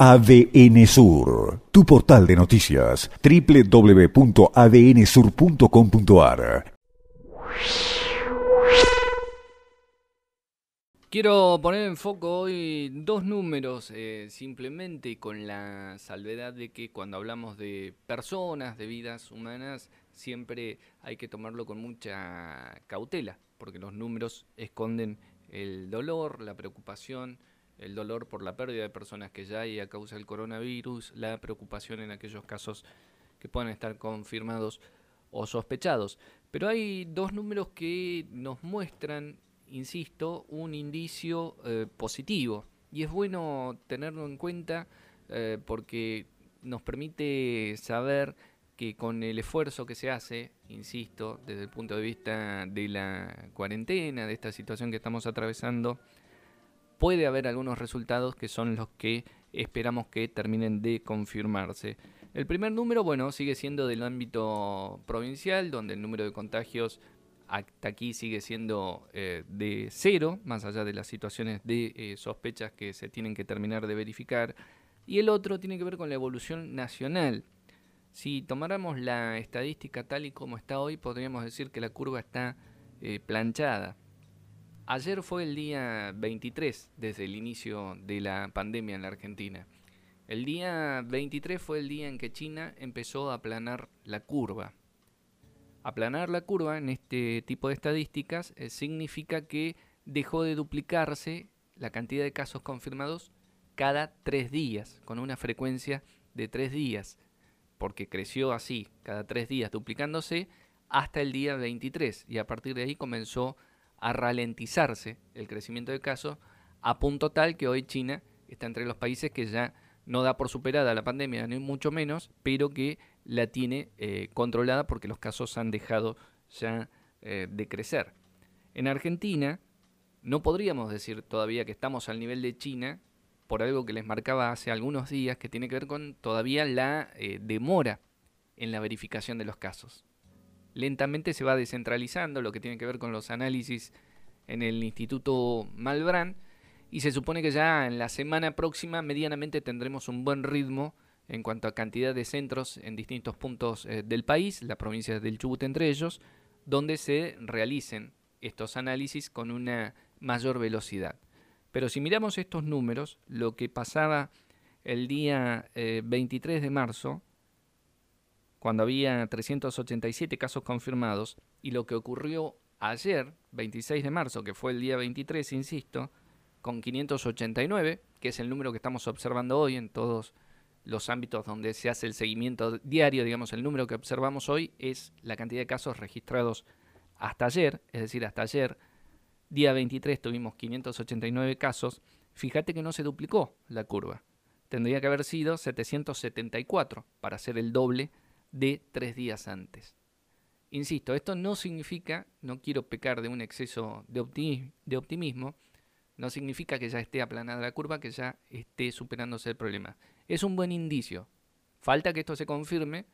ADN Sur, tu portal de noticias, www.adnsur.com.ar. Quiero poner en foco hoy dos números, eh, simplemente con la salvedad de que cuando hablamos de personas, de vidas humanas, siempre hay que tomarlo con mucha cautela, porque los números esconden el dolor, la preocupación, el dolor por la pérdida de personas que ya hay a causa del coronavirus, la preocupación en aquellos casos que puedan estar confirmados o sospechados. Pero hay dos números que nos muestran, insisto, un indicio eh, positivo. Y es bueno tenerlo en cuenta eh, porque nos permite saber que con el esfuerzo que se hace, insisto, desde el punto de vista de la cuarentena, de esta situación que estamos atravesando, puede haber algunos resultados que son los que esperamos que terminen de confirmarse. El primer número, bueno, sigue siendo del ámbito provincial, donde el número de contagios hasta aquí sigue siendo eh, de cero, más allá de las situaciones de eh, sospechas que se tienen que terminar de verificar. Y el otro tiene que ver con la evolución nacional. Si tomáramos la estadística tal y como está hoy, podríamos decir que la curva está eh, planchada. Ayer fue el día 23 desde el inicio de la pandemia en la Argentina. El día 23 fue el día en que China empezó a aplanar la curva. Aplanar la curva en este tipo de estadísticas eh, significa que dejó de duplicarse la cantidad de casos confirmados cada tres días, con una frecuencia de tres días, porque creció así, cada tres días duplicándose, hasta el día 23, y a partir de ahí comenzó a ralentizarse el crecimiento de casos a punto tal que hoy China está entre los países que ya no da por superada la pandemia, ni mucho menos, pero que la tiene eh, controlada porque los casos han dejado ya eh, de crecer. En Argentina no podríamos decir todavía que estamos al nivel de China por algo que les marcaba hace algunos días que tiene que ver con todavía la eh, demora en la verificación de los casos lentamente se va descentralizando lo que tiene que ver con los análisis en el Instituto Malbrán y se supone que ya en la semana próxima medianamente tendremos un buen ritmo en cuanto a cantidad de centros en distintos puntos eh, del país, la provincia del Chubut entre ellos, donde se realicen estos análisis con una mayor velocidad. Pero si miramos estos números, lo que pasaba el día 23 eh, de marzo cuando había 387 casos confirmados, y lo que ocurrió ayer, 26 de marzo, que fue el día 23, insisto, con 589, que es el número que estamos observando hoy en todos los ámbitos donde se hace el seguimiento diario, digamos, el número que observamos hoy es la cantidad de casos registrados hasta ayer, es decir, hasta ayer, día 23, tuvimos 589 casos. Fíjate que no se duplicó la curva. Tendría que haber sido 774 para ser el doble de tres días antes. Insisto, esto no significa, no quiero pecar de un exceso de, optimismo, no significa que ya esté aplanada la curva, que ya esté superándose el problema. Es un buen indicio. Falta que esto se confirme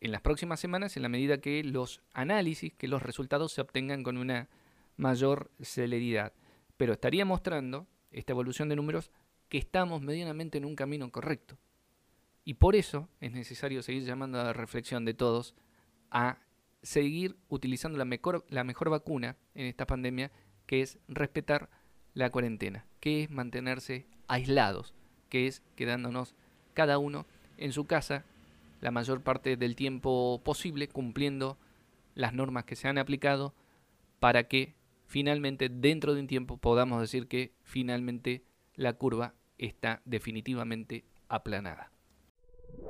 en las próximas semanas en la medida que los análisis, que los resultados se obtengan con una mayor celeridad. Pero estaría mostrando esta evolución de números que estamos medianamente en un camino correcto. Y por eso es necesario seguir llamando a la reflexión de todos a seguir utilizando la mejor, vacuna en esta pandemia, que es respetar la cuarentena, que es mantenerse aislados, que es quedándonos cada uno en su casa la mayor parte del tiempo posible, cumpliendo las normas que se han aplicado para que finalmente dentro de un tiempo podamos decir que finalmente la curva está definitivamente aplanada.